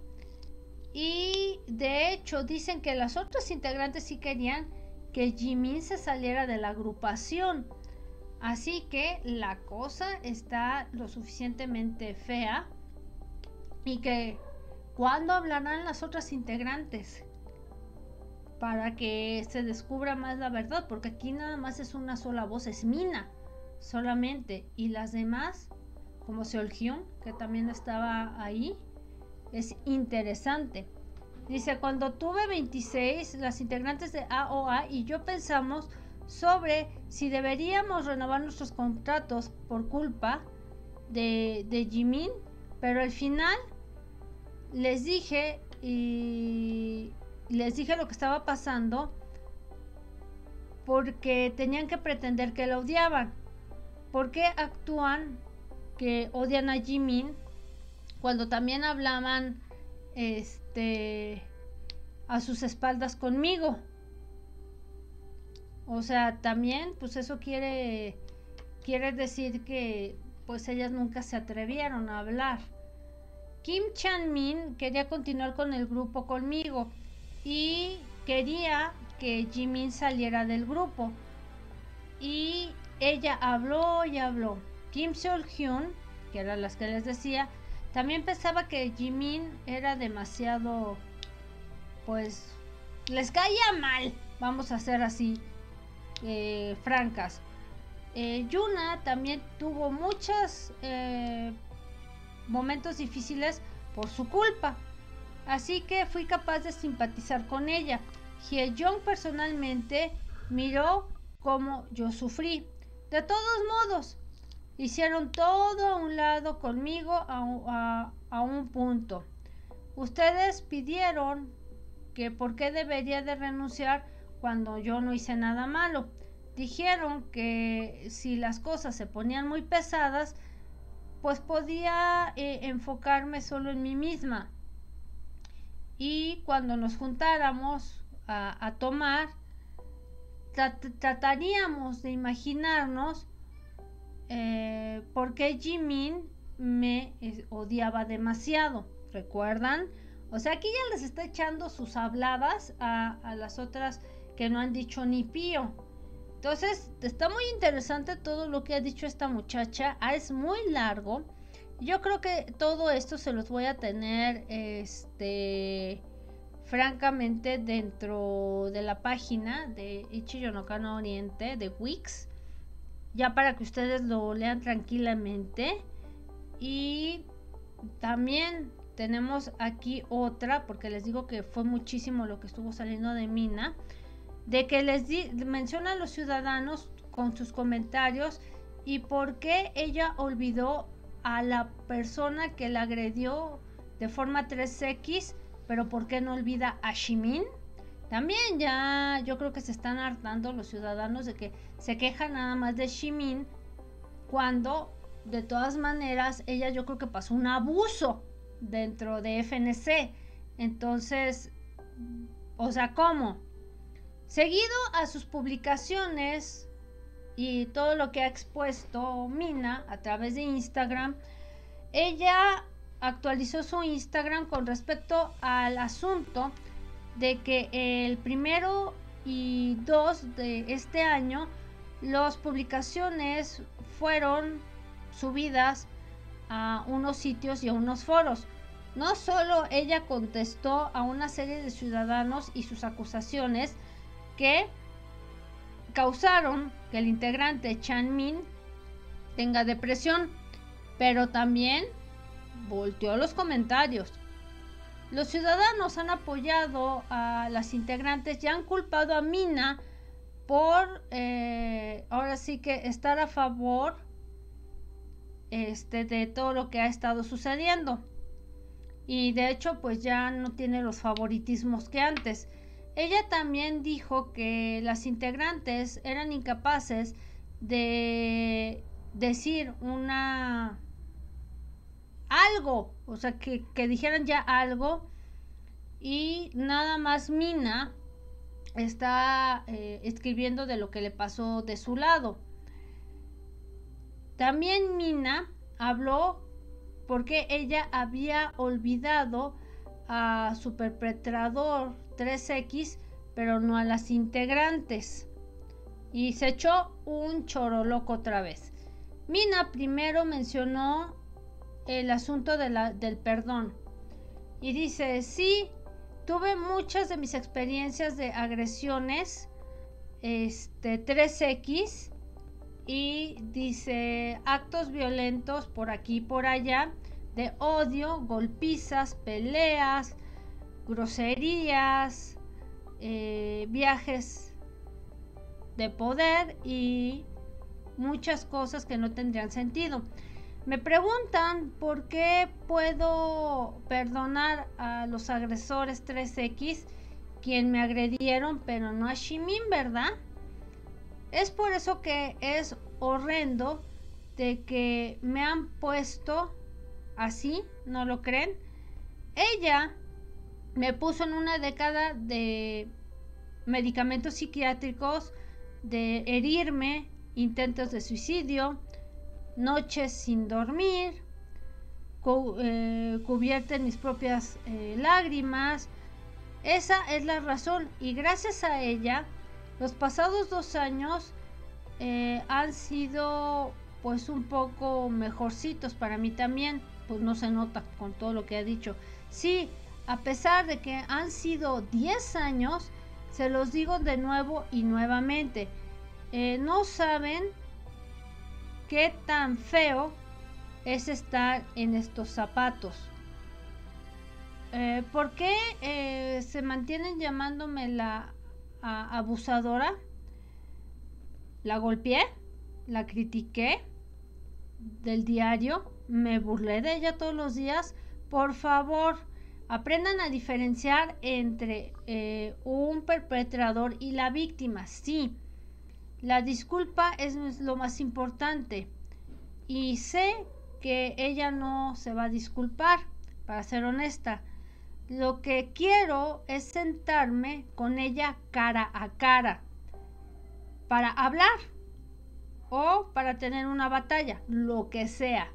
[SPEAKER 1] Y de hecho dicen que las otras integrantes sí querían que Jimin se saliera de la agrupación. Así que la cosa está lo suficientemente fea y que cuando hablarán las otras integrantes para que se descubra más la verdad, porque aquí nada más es una sola voz, es Mina solamente, y las demás, como Seolhyun, que también estaba ahí, es interesante. Dice, cuando tuve 26, las integrantes de AOA y yo pensamos sobre si deberíamos renovar nuestros contratos por culpa de, de Jimin, pero al final les dije y les dije lo que estaba pasando porque tenían que pretender que la odiaban. ¿Por qué actúan que odian a Jimin cuando también hablaban este a sus espaldas conmigo? O sea, también pues eso quiere decir que pues ellas nunca se atrevieron a hablar. Kim Chan-min quería continuar con el grupo conmigo y quería que Jimin saliera del grupo. Y ella habló y habló. Kim Seol-hyun, que eran las que les decía, también pensaba que Jimin era demasiado, pues, les caía mal, vamos a ser así, eh, francas. Eh, Yuna también tuvo muchos eh, momentos difíciles por su culpa. Así que fui capaz de simpatizar con ella. Hyejong personalmente miró cómo yo sufrí. De todos modos, hicieron todo a un lado conmigo a, un punto. Ustedes pidieron que por qué debería de renunciar cuando yo no hice nada malo. Dijeron que si las cosas se ponían muy pesadas, pues podía eh, enfocarme solo en mí misma y cuando nos juntáramos a, tomar, trataríamos de imaginarnos eh, por qué Jimin me odiaba demasiado. ¿Recuerdan? O sea, aquí ya les está echando sus habladas a, a las otras que no han dicho ni pío. Entonces, está muy interesante todo lo que ha dicho esta muchacha. Ah, es muy largo. Yo creo que todo esto se los voy a tener, este, francamente, dentro de la página de Ichiyonokano Oriente de Wix, ya para que ustedes lo lean tranquilamente. Y también tenemos aquí otra, porque les digo que fue muchísimo lo que estuvo saliendo de Mina, de que les di menciona a los ciudadanos con sus comentarios y por qué ella olvidó a la persona que la agredió de forma 3X, pero por qué no olvida a Shimin. También ya yo creo que se están hartando los ciudadanos de que se quejan nada más de Shimin cuando de todas maneras ella yo creo que pasó un abuso dentro de FNC. Entonces, o sea, ¿cómo? Seguido a sus publicaciones y todo lo que ha expuesto Mina a través de Instagram, ella actualizó su Instagram con respecto al asunto de que el primero y dos de este año las publicaciones fueron subidas a unos sitios y a unos foros. No solo ella contestó a una serie de ciudadanos y sus acusaciones que causaron que el integrante Chan Min tenga depresión, pero también volteó los comentarios. Los ciudadanos han apoyado a las integrantes y han culpado a Mina por eh, ahora sí que estar a favor este, de todo lo que ha estado sucediendo. Y de hecho, pues ya no tiene los favoritismos que antes. Ella también dijo que las integrantes eran incapaces de decir una algo, o sea, que, dijeran ya algo y nada más Mina está eh, escribiendo de lo que le pasó de su lado. También Mina habló porque ella había olvidado a su perpetrador 3X, pero no a las integrantes. Y se echó un choro loco otra vez. Mina primero mencionó el asunto del perdón. Y dice, sí, tuve muchas de mis experiencias de agresiones este 3X y dice actos violentos por aquí y por allá de odio, golpizas, peleas, groserías, eh, viajes de poder y muchas cosas que no tendrían sentido. Me preguntan por qué puedo perdonar a los agresores 3X, quien me agredieron, pero no a Shimin, ¿verdad? Es por eso que es horrendo de que me han puesto así, ¿no lo creen? Ella me puso en una década de medicamentos psiquiátricos, de herirme, intentos de suicidio, noches sin dormir, eh, cubierta en mis propias eh, lágrimas. Esa es la razón y gracias a ella los pasados dos años eh, han sido pues un poco mejorcitos para mí también, pues no se nota con todo lo que ha dicho. Sí, a pesar de que han sido 10 años, se los digo de nuevo y nuevamente, no saben qué tan feo es estar en estos zapatos. Eh, ¿Por qué eh, se mantienen llamándome la abusadora? La golpeé, la critiqué del diario, me burlé de ella todos los días. Por favor, aprendan a diferenciar entre eh, un perpetrador y la víctima. Sí, la disculpa es lo más importante y sé que ella no se va a disculpar, para ser honesta. Lo que quiero es sentarme con ella cara a cara para hablar o para tener una batalla, lo que sea.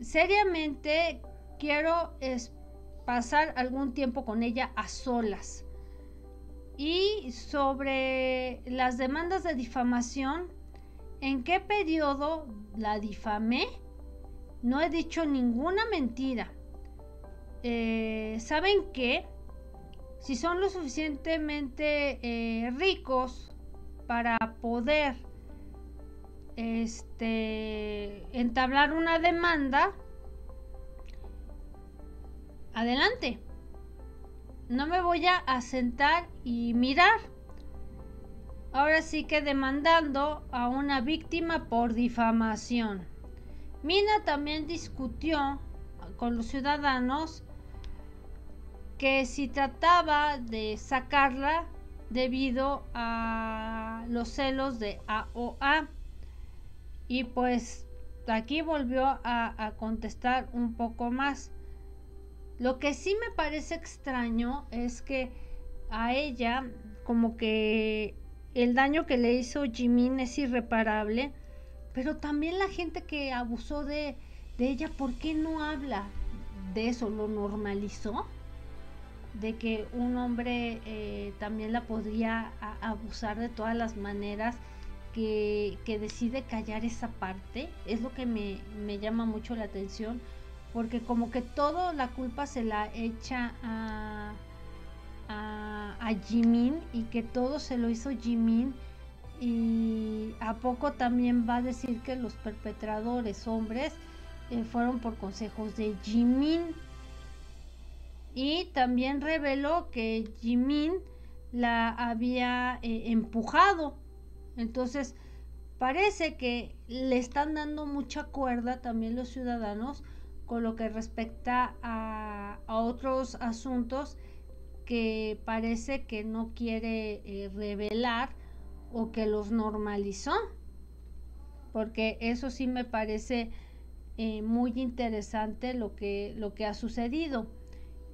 [SPEAKER 1] Seriamente quiero pasar algún tiempo con ella a solas y sobre las demandas de difamación, ¿en qué periodo la difamé? No he dicho ninguna mentira. Eh, ¿Saben qué? Si son lo suficientemente eh, ricos para poder este, entablar una demanda, adelante no me voy a sentar y mirar. ahora sí que demandando a una víctima por difamación. Mina también discutió con los ciudadanos que si trataba de sacarla debido a los celos de AOA. Y pues aquí volvió a, a, contestar un poco más. Lo que sí me parece extraño es que a ella como que el daño que le hizo Jimin es irreparable, pero también la gente que abusó de, de ella, ¿por qué no habla de eso? ¿Lo normalizó? De que un hombre eh, también la podría abusar de todas las maneras, que, que, decide callar esa parte, es lo que me, me llama mucho la atención, porque como que toda la culpa se la echa a a, Jimin y que todo se lo hizo Jimin. Y a poco también va a decir que los perpetradores hombres eh, fueron por consejos de Jimin. Y también reveló que Jimin la había eh, empujado. Entonces parece que le están dando mucha cuerda también los ciudadanos con lo que respecta a, otros asuntos que parece que no quiere eh, revelar o que los normalizó. Porque eso sí me parece eh, muy interesante lo que, lo que ha sucedido.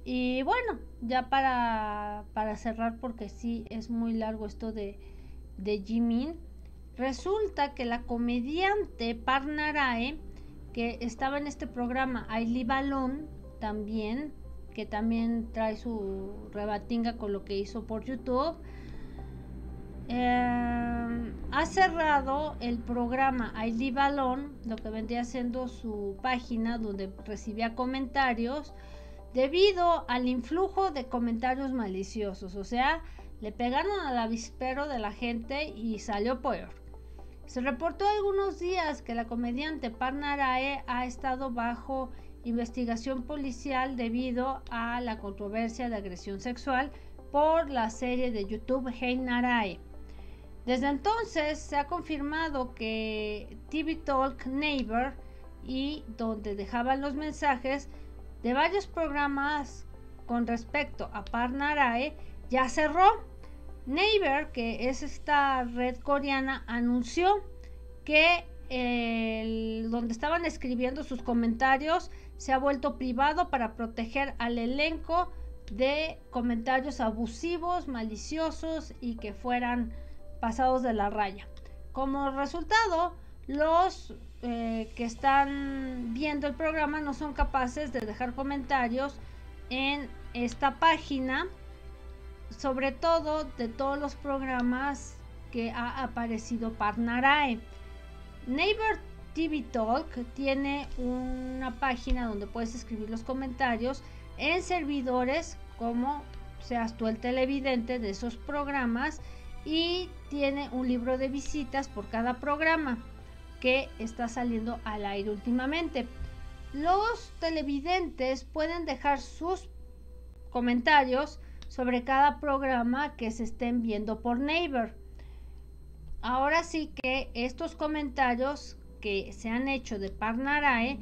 [SPEAKER 1] Y bueno, ya para, para cerrar, porque sí es muy largo esto de, de Jimin, resulta que la comediante Parnarae, que estaba en este programa Aili Balón, también que también trae su rebatinga con lo que hizo por YouTube. Eh, ha cerrado el programa ID Balón, lo que vendría siendo su página donde recibía comentarios, debido al influjo de comentarios maliciosos. O sea, le pegaron al avispero de la gente y salió peor. Se reportó algunos días que la comediante Parnarae ha estado bajo investigación policial debido a la controversia de agresión sexual por la serie de YouTube Hey Narai. Desde entonces se ha confirmado que TV Talk Neighbor y donde dejaban los mensajes de varios programas con respecto a Parnarae ya cerró. Neighbor, que es esta red coreana, anunció que donde estaban escribiendo sus comentarios se ha vuelto privado para proteger al elenco de comentarios abusivos, maliciosos y que fueran pasados de la raya. Como resultado, los eh, que están viendo el programa no son capaces de dejar comentarios en esta página, sobre todo de todos los programas que ha aparecido Parnarae. Neighbor TV Talk tiene una página donde puedes escribir los comentarios en servidores como seas tú el televidente de esos programas y tiene un libro de visitas por cada programa que está saliendo al aire últimamente. Los televidentes pueden dejar sus comentarios sobre cada programa que se estén viendo por Neighbor. Ahora sí que estos comentarios que se han hecho de Parnarae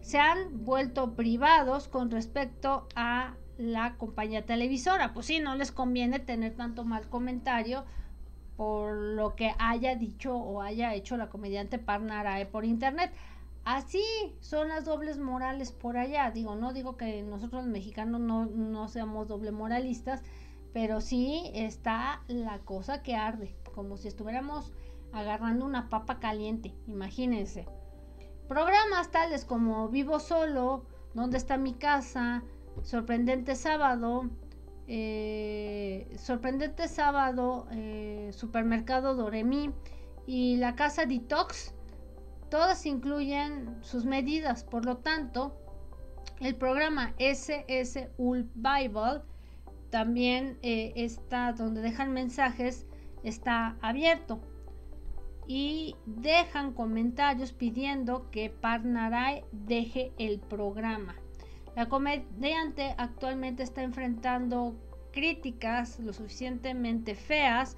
[SPEAKER 1] se han vuelto privados con respecto a la compañía televisora. Pues sí, no les conviene tener tanto mal comentario por lo que haya dicho o haya hecho la comediante Parnarae por internet. Así son las dobles morales por allá. Digo, no digo que nosotros los mexicanos no, no seamos doble moralistas, pero sí está la cosa que arde, como si estuviéramos agarrando una papa caliente, imagínense. Programas tales como Vivo Solo, ¿Dónde está mi casa? Sorprendente Sábado, eh, Sorprendente Sábado, eh, Supermercado Doremi y la Casa Detox, todas incluyen sus medidas, por lo tanto, el programa SS Bible también eh, está donde dejan mensajes, está abierto y dejan comentarios pidiendo que Parnaray deje el programa. La comediante actualmente está enfrentando críticas lo suficientemente feas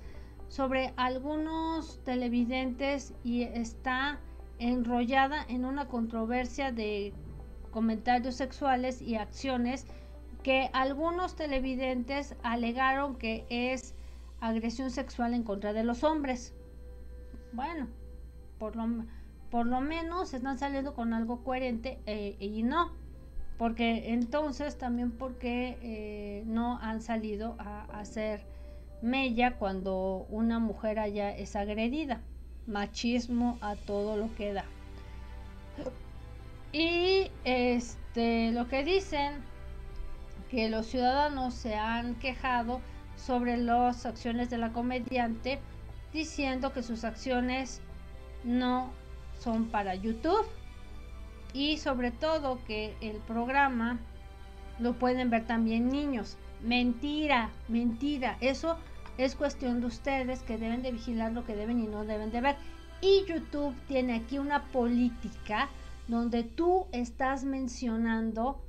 [SPEAKER 1] sobre algunos televidentes y está enrollada en una controversia de comentarios sexuales y acciones que algunos televidentes alegaron que es agresión sexual en contra de los hombres. Bueno, por lo, por lo menos están saliendo con algo coherente eh, y no, porque entonces también porque eh, no han salido a, hacer mella cuando una mujer allá es agredida. Machismo a todo lo que da. Y este lo que dicen que los ciudadanos se han quejado sobre las acciones de la comediante diciendo que sus acciones no son para YouTube y sobre todo que el programa lo pueden ver también niños. Mentira, mentira. Eso es cuestión de ustedes que deben de vigilar lo que deben y no deben de ver. Y YouTube tiene aquí una política donde tú estás mencionando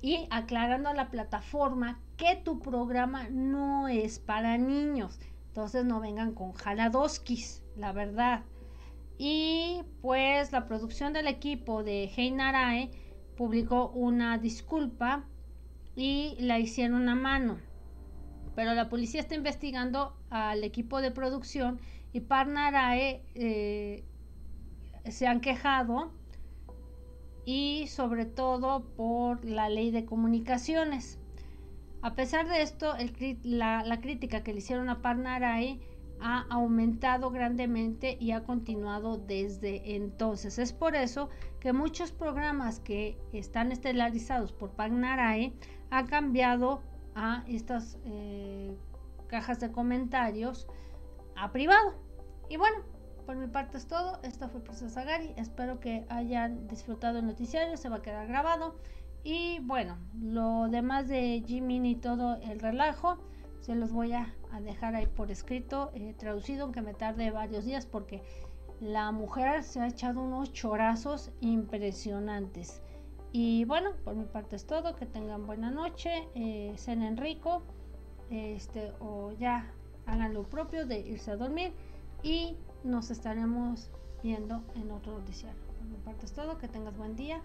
[SPEAKER 1] y aclarando a la plataforma que tu programa no es para niños. Entonces no vengan con jaladoskis, la verdad. Y pues la producción del equipo de Hey Narae publicó una disculpa y la hicieron a mano. Pero la policía está investigando al equipo de producción y Parnarae eh, se han quejado y sobre todo por la ley de comunicaciones. A pesar de esto, la, crítica que le hicieron a Parnarae ha aumentado grandemente y ha continuado desde entonces. Es por eso que muchos programas que están estelarizados por Pagnarae han cambiado a estas eh, cajas de comentarios a privado. Y bueno, por mi parte es todo. Esto fue Princesa Gary. Espero que hayan disfrutado el noticiario. Se va a quedar grabado. Y bueno, lo demás de Jimmy y todo el relajo se los voy a, dejar ahí por escrito, eh, traducido, aunque me tarde varios días porque la mujer se ha echado unos chorazos impresionantes. Y bueno, por mi parte es todo, que tengan buena noche, eh, cenen rico, este, o ya hagan lo propio de irse a dormir y nos estaremos viendo en otro noticiario. Por mi parte es todo, que tengas buen día,